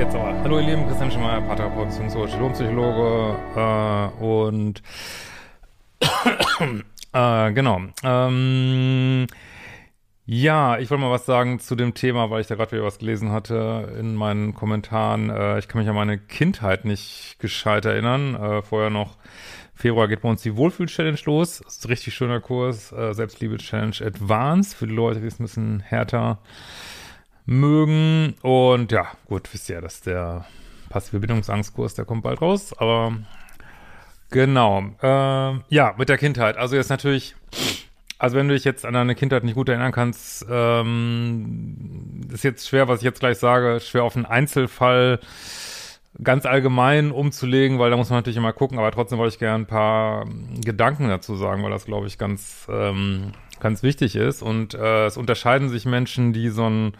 Jetzt aber. Hallo ihr Lieben, Christian Schemmer, Paartherapeut, Lohmpsychologe äh, und äh, genau. Ähm, ja, ich wollte mal was sagen zu dem Thema, weil ich da gerade wieder was gelesen hatte in meinen Kommentaren. Äh, ich kann mich an meine Kindheit nicht gescheit erinnern. Äh, vorher noch Februar geht bei uns die Wohlfühl-Challenge los. Das ist ein richtig schöner Kurs. Äh, Selbstliebe-Challenge Advanced für die Leute, die es ein bisschen härter mögen. Und ja, gut, wisst ihr ja, dass der passive Bindungsangstkurs, der kommt bald raus. Aber genau, äh, ja, mit der Kindheit. Also jetzt natürlich, also wenn du dich jetzt an deine Kindheit nicht gut erinnern kannst, ähm, ist jetzt schwer, was ich jetzt gleich sage, schwer auf einen Einzelfall ganz allgemein umzulegen, weil da muss man natürlich immer gucken, aber trotzdem wollte ich gerne ein paar Gedanken dazu sagen, weil das, glaube ich, ganz, ähm, ganz wichtig ist. Und äh, es unterscheiden sich Menschen, die so ein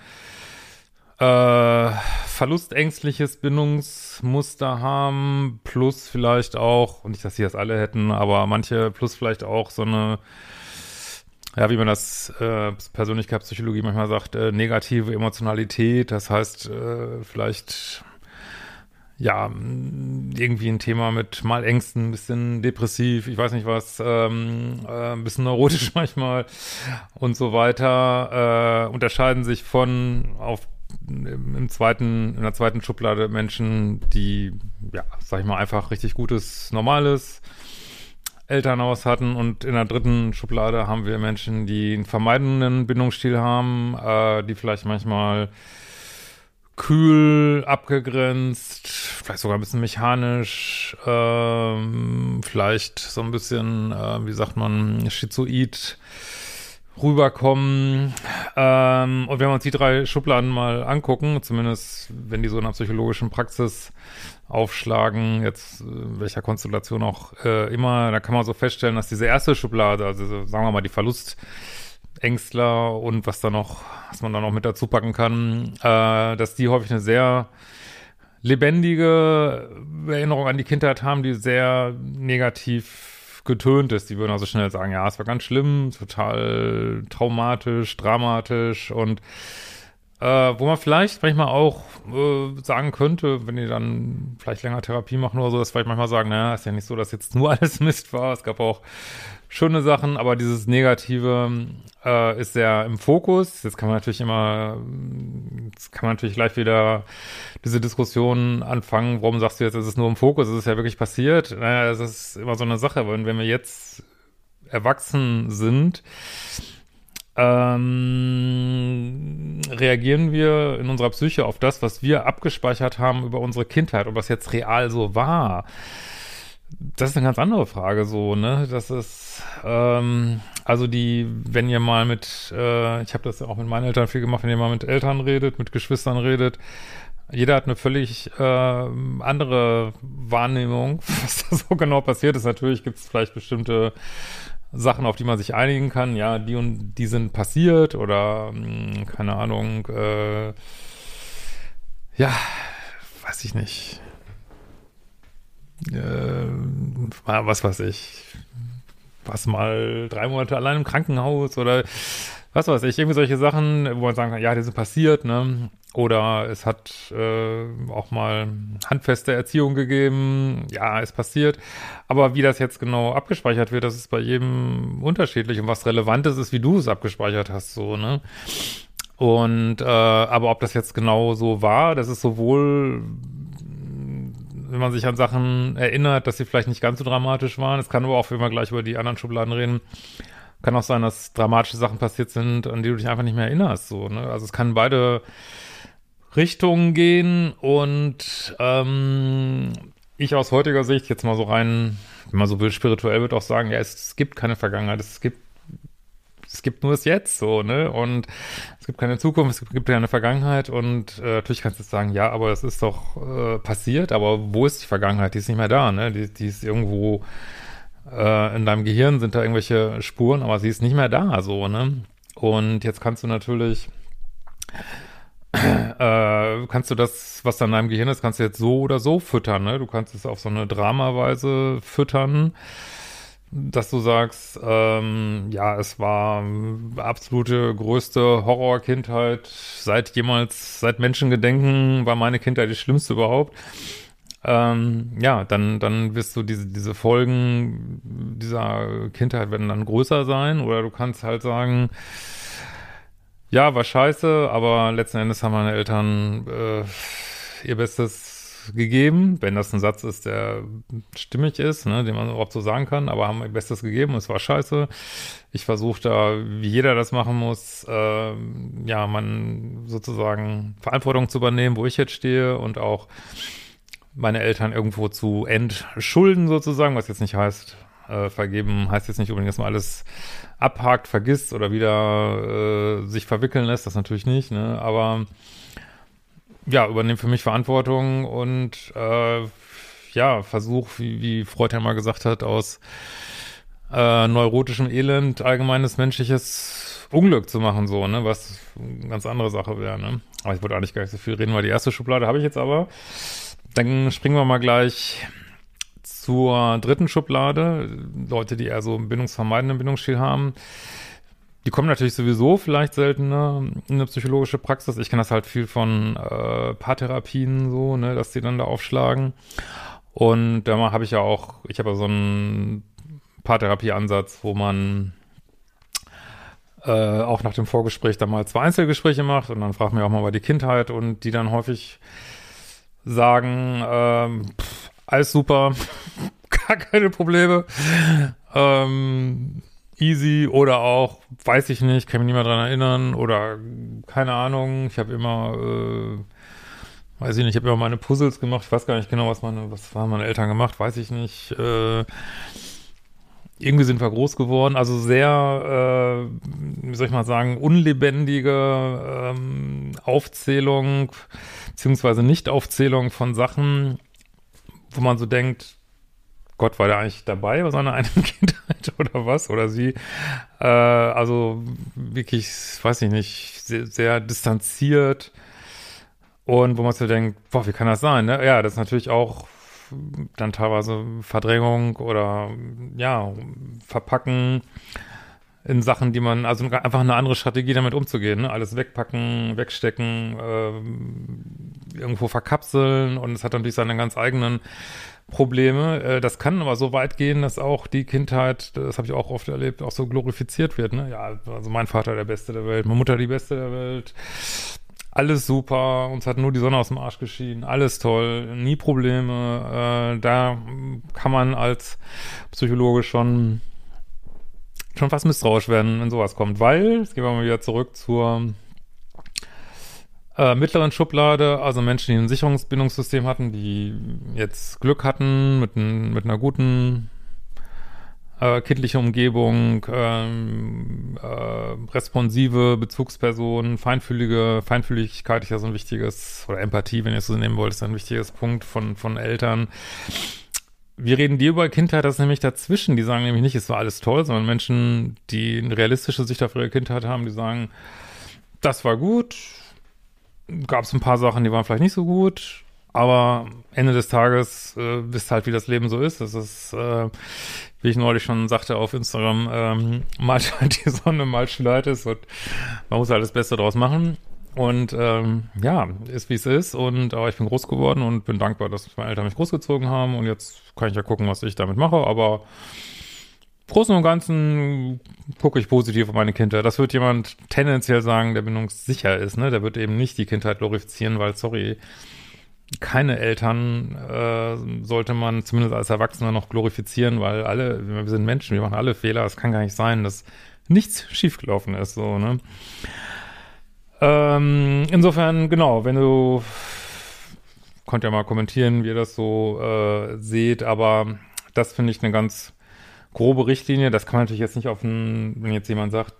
äh, verlustängstliches Bindungsmuster haben, plus vielleicht auch, und nicht, dass sie das alle hätten, aber manche, plus vielleicht auch so eine, ja, wie man das äh, Persönlichkeitspsychologie manchmal sagt, äh, negative Emotionalität. Das heißt, äh, vielleicht ja, irgendwie ein Thema mit mal Ängsten, ein bisschen depressiv, ich weiß nicht was, ähm, äh, ein bisschen neurotisch manchmal und so weiter, äh, unterscheiden sich von auf im zweiten, in der zweiten Schublade Menschen, die, ja, sag ich mal, einfach richtig gutes, normales Elternhaus hatten und in der dritten Schublade haben wir Menschen, die einen vermeidenden Bindungsstil haben, äh, die vielleicht manchmal kühl, abgegrenzt, vielleicht sogar ein bisschen mechanisch, ähm, vielleicht so ein bisschen, äh, wie sagt man, schizoid rüberkommen. Ähm, und wenn wir uns die drei Schubladen mal angucken, zumindest wenn die so in der psychologischen Praxis aufschlagen, jetzt äh, welcher Konstellation auch äh, immer, da kann man so feststellen, dass diese erste Schublade, also sagen wir mal die Verlustängstler und was da noch, was man da noch mit dazu packen kann, äh, dass die häufig eine sehr lebendige Erinnerung an die Kindheit haben, die sehr negativ getönt ist. Die würden also schnell sagen, ja, es war ganz schlimm, total traumatisch, dramatisch und äh, wo man vielleicht manchmal auch äh, sagen könnte, wenn die dann vielleicht länger Therapie machen oder so, dass vielleicht manchmal sagen, naja, ist ja nicht so, dass jetzt nur alles Mist war. Es gab auch schöne Sachen, aber dieses Negative äh, ist sehr im Fokus. Jetzt kann man natürlich immer, jetzt kann man natürlich gleich wieder diese Diskussion anfangen, warum sagst du jetzt, es ist nur im Fokus, es ist ja wirklich passiert. Naja, das ist immer so eine Sache, weil wenn wir jetzt erwachsen sind, ähm, reagieren wir in unserer Psyche auf das, was wir abgespeichert haben über unsere Kindheit und was jetzt real so war das ist eine ganz andere Frage so, ne? Das ist, ähm, also die, wenn ihr mal mit, äh, ich habe das ja auch mit meinen Eltern viel gemacht, wenn ihr mal mit Eltern redet, mit Geschwistern redet, jeder hat eine völlig äh, andere Wahrnehmung, was da so genau passiert ist. Natürlich gibt es vielleicht bestimmte Sachen, auf die man sich einigen kann. Ja, die und die sind passiert oder mh, hm, keine Ahnung. Äh, ja, weiß ich nicht äh, was weiß ich, was mal drei Monate allein im Krankenhaus oder was weiß ich, irgendwie solche Sachen, wo man sagen kann, ja, die sind passiert, ne? Oder es hat äh, auch mal handfeste Erziehung gegeben, ja, ist passiert. Aber wie das jetzt genau abgespeichert wird, das ist bei jedem unterschiedlich. Und was relevant ist, ist, wie du es abgespeichert hast, so, ne? Und äh, aber ob das jetzt genau so war, das ist sowohl wenn man sich an Sachen erinnert, dass sie vielleicht nicht ganz so dramatisch waren. Es kann aber auch, wenn wir gleich über die anderen Schubladen reden, kann auch sein, dass dramatische Sachen passiert sind, an die du dich einfach nicht mehr erinnerst. So, ne? Also es kann beide Richtungen gehen und ähm, ich aus heutiger Sicht jetzt mal so rein, wenn man so will, spirituell wird auch sagen, ja, es, es gibt keine Vergangenheit, es gibt es gibt nur das Jetzt so, ne? Und es gibt keine Zukunft, es gibt, keine Vergangenheit und äh, natürlich kannst du sagen, ja, aber es ist doch äh, passiert, aber wo ist die Vergangenheit? Die ist nicht mehr da, ne? Die, die ist irgendwo äh, in deinem Gehirn sind da irgendwelche Spuren, aber sie ist nicht mehr da, so, ne? Und jetzt kannst du natürlich äh, kannst du das, was da in deinem Gehirn ist, kannst du jetzt so oder so füttern, ne? Du kannst es auf so eine Dramaweise füttern dass du sagst, ähm, ja, es war absolute größte Horrorkindheit seit jemals, seit Menschengedenken war meine Kindheit die schlimmste überhaupt. Ähm, ja, dann, dann wirst du diese, diese Folgen dieser Kindheit werden dann größer sein oder du kannst halt sagen, ja, war scheiße, aber letzten Endes haben meine Eltern äh, ihr Bestes gegeben, wenn das ein Satz ist, der stimmig ist, ne, den man überhaupt so sagen kann, aber haben ihr Bestes gegeben, es war scheiße. Ich versuche da, wie jeder das machen muss, äh, ja, man sozusagen Verantwortung zu übernehmen, wo ich jetzt stehe und auch meine Eltern irgendwo zu entschulden sozusagen, was jetzt nicht heißt, äh, vergeben heißt jetzt nicht unbedingt, dass man alles abhakt, vergisst oder wieder äh, sich verwickeln lässt, das natürlich nicht, ne, aber ja, übernehme für mich Verantwortung und äh, ja, versuche, wie, wie Freud ja mal gesagt hat, aus äh, neurotischem Elend allgemeines menschliches Unglück zu machen, so, ne, was eine ganz andere Sache wäre, ne. Aber ich wollte eigentlich gar nicht so viel reden, weil die erste Schublade habe ich jetzt aber. Dann springen wir mal gleich zur dritten Schublade. Leute, die eher so einen bindungsvermeidenden Bindungsstil haben. Die kommen natürlich sowieso vielleicht seltener in eine psychologische Praxis. Ich kenne das halt viel von äh, Paartherapien so, ne, dass die dann da aufschlagen. Und da habe ich ja auch, ich habe ja so einen Paartherapie-Ansatz, wo man äh, auch nach dem Vorgespräch dann mal zwei Einzelgespräche macht und dann fragt man auch mal über die Kindheit und die dann häufig sagen, ähm, pff, alles super, gar keine Probleme. Ähm, easy oder auch, weiß ich nicht, kann mich nicht mehr dran erinnern oder keine Ahnung, ich habe immer, äh, weiß ich nicht, ich habe immer meine Puzzles gemacht, ich weiß gar nicht genau, was meine, was haben meine Eltern gemacht, weiß ich nicht, äh, irgendwie sind wir groß geworden, also sehr, äh, wie soll ich mal sagen, unlebendige ähm, Aufzählung, beziehungsweise Nicht-Aufzählung von Sachen, wo man so denkt, Gott war da eigentlich dabei bei seiner einen Kindheit oder was? Oder sie? Äh, also wirklich, weiß ich nicht, sehr, sehr distanziert. Und wo man sich denkt, boah, wie kann das sein? Ne? Ja, das ist natürlich auch dann teilweise Verdrängung oder ja, Verpacken in Sachen, die man, also einfach eine andere Strategie damit umzugehen, ne? alles wegpacken, wegstecken, äh, irgendwo verkapseln und es hat natürlich seine ganz eigenen Probleme. Äh, das kann aber so weit gehen, dass auch die Kindheit, das habe ich auch oft erlebt, auch so glorifiziert wird. Ne? Ja, also mein Vater der Beste der Welt, meine Mutter die Beste der Welt. Alles super, uns hat nur die Sonne aus dem Arsch geschieden, alles toll, nie Probleme. Äh, da kann man als Psychologe schon schon fast misstrauisch werden, wenn sowas kommt, weil, jetzt gehen wir mal wieder zurück zur äh, mittleren Schublade, also Menschen, die ein Sicherungsbindungssystem hatten, die jetzt Glück hatten mit, ein, mit einer guten äh, kindlichen Umgebung, ähm, äh, responsive Bezugspersonen, feinfühlige, Feinfühligkeit ist ja so ein wichtiges, oder Empathie, wenn ihr es so nehmen wollt, ist ein wichtiges Punkt von, von Eltern. Wir reden die über Kindheit, das ist nämlich dazwischen. Die sagen nämlich nicht, es war alles toll, sondern Menschen, die eine realistische Sicht auf ihre Kindheit haben, die sagen, das war gut, gab es ein paar Sachen, die waren vielleicht nicht so gut, aber Ende des Tages äh, wisst halt, wie das Leben so ist. Das ist, äh, wie ich neulich schon sagte auf Instagram, ähm, mal halt die Sonne, mal schneit es und man muss halt das Beste draus machen. Und ähm, ja, ist wie es ist. Und aber ich bin groß geworden und bin dankbar, dass meine Eltern mich großgezogen haben. Und jetzt kann ich ja gucken, was ich damit mache. Aber Großen und Ganzen gucke ich positiv auf meine Kindheit. Das wird jemand tendenziell sagen, der bindungssicher ist, ne? Der wird eben nicht die Kindheit glorifizieren, weil, sorry, keine Eltern äh, sollte man zumindest als Erwachsener noch glorifizieren, weil alle, wir sind Menschen, wir machen alle Fehler. Es kann gar nicht sein, dass nichts schiefgelaufen ist, so, ne? Ähm, insofern, genau, wenn du könnt ja mal kommentieren, wie ihr das so äh, seht, aber das finde ich eine ganz grobe Richtlinie. Das kann man natürlich jetzt nicht auf ein, wenn jetzt jemand sagt,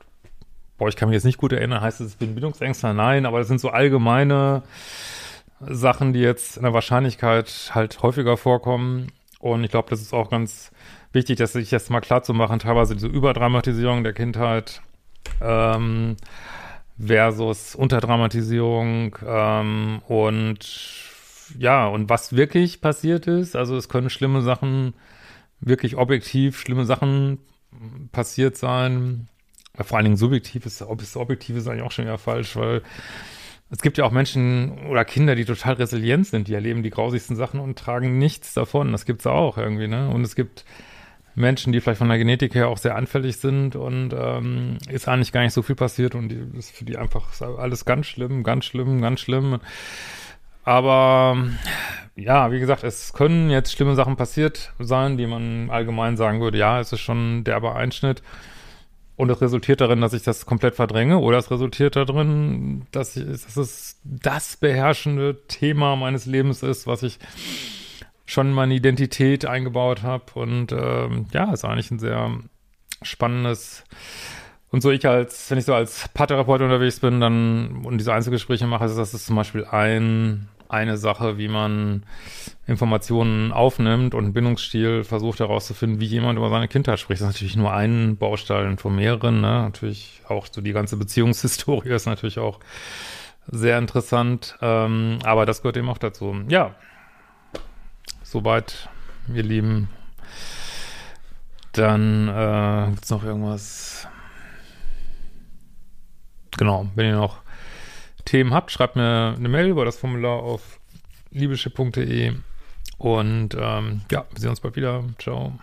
boah, ich kann mich jetzt nicht gut erinnern, heißt es, ich bin Bindungsängstler? Nein, aber das sind so allgemeine Sachen, die jetzt in der Wahrscheinlichkeit halt häufiger vorkommen. Und ich glaube, das ist auch ganz wichtig, dass sich jetzt mal klar zu machen, teilweise diese Überdramatisierung der Kindheit ähm, versus Unterdramatisierung ähm, und ja, und was wirklich passiert ist, also es können schlimme Sachen wirklich objektiv schlimme Sachen passiert sein. Vor allen Dingen subjektiv ist, ob es objektiv ist eigentlich auch schon wieder falsch, weil es gibt ja auch Menschen oder Kinder, die total resilient sind, die erleben die grausigsten Sachen und tragen nichts davon. Das gibt's auch irgendwie, ne? Und es gibt Menschen, die vielleicht von der Genetik her auch sehr anfällig sind und ähm, ist eigentlich gar nicht so viel passiert und die, ist für die einfach alles ganz schlimm, ganz schlimm, ganz schlimm. Aber ja, wie gesagt, es können jetzt schlimme Sachen passiert sein, die man allgemein sagen würde, ja, es ist schon derber Einschnitt. Und es resultiert darin, dass ich das komplett verdränge, oder es resultiert darin, dass, ich, dass es das beherrschende Thema meines Lebens ist, was ich schon meine Identität eingebaut habe. Und ähm, ja, ist eigentlich ein sehr spannendes. Und so ich als, wenn ich so als Paartherapeut unterwegs bin, dann und diese Einzelgespräche mache, ist das zum Beispiel ein eine Sache, wie man Informationen aufnimmt und Bindungsstil versucht herauszufinden, wie jemand über seine Kindheit spricht. Das ist natürlich nur ein Baustein von mehreren. Ne? Natürlich auch so die ganze Beziehungshistorie ist natürlich auch sehr interessant. Ähm, aber das gehört eben auch dazu. Ja, soweit, ihr Lieben. Dann äh, gibt es noch irgendwas. Genau, wenn ihr noch Themen habt, schreibt mir eine Mail über das Formular auf liebeschiff.de und ähm, ja, wir sehen uns bald wieder. Ciao.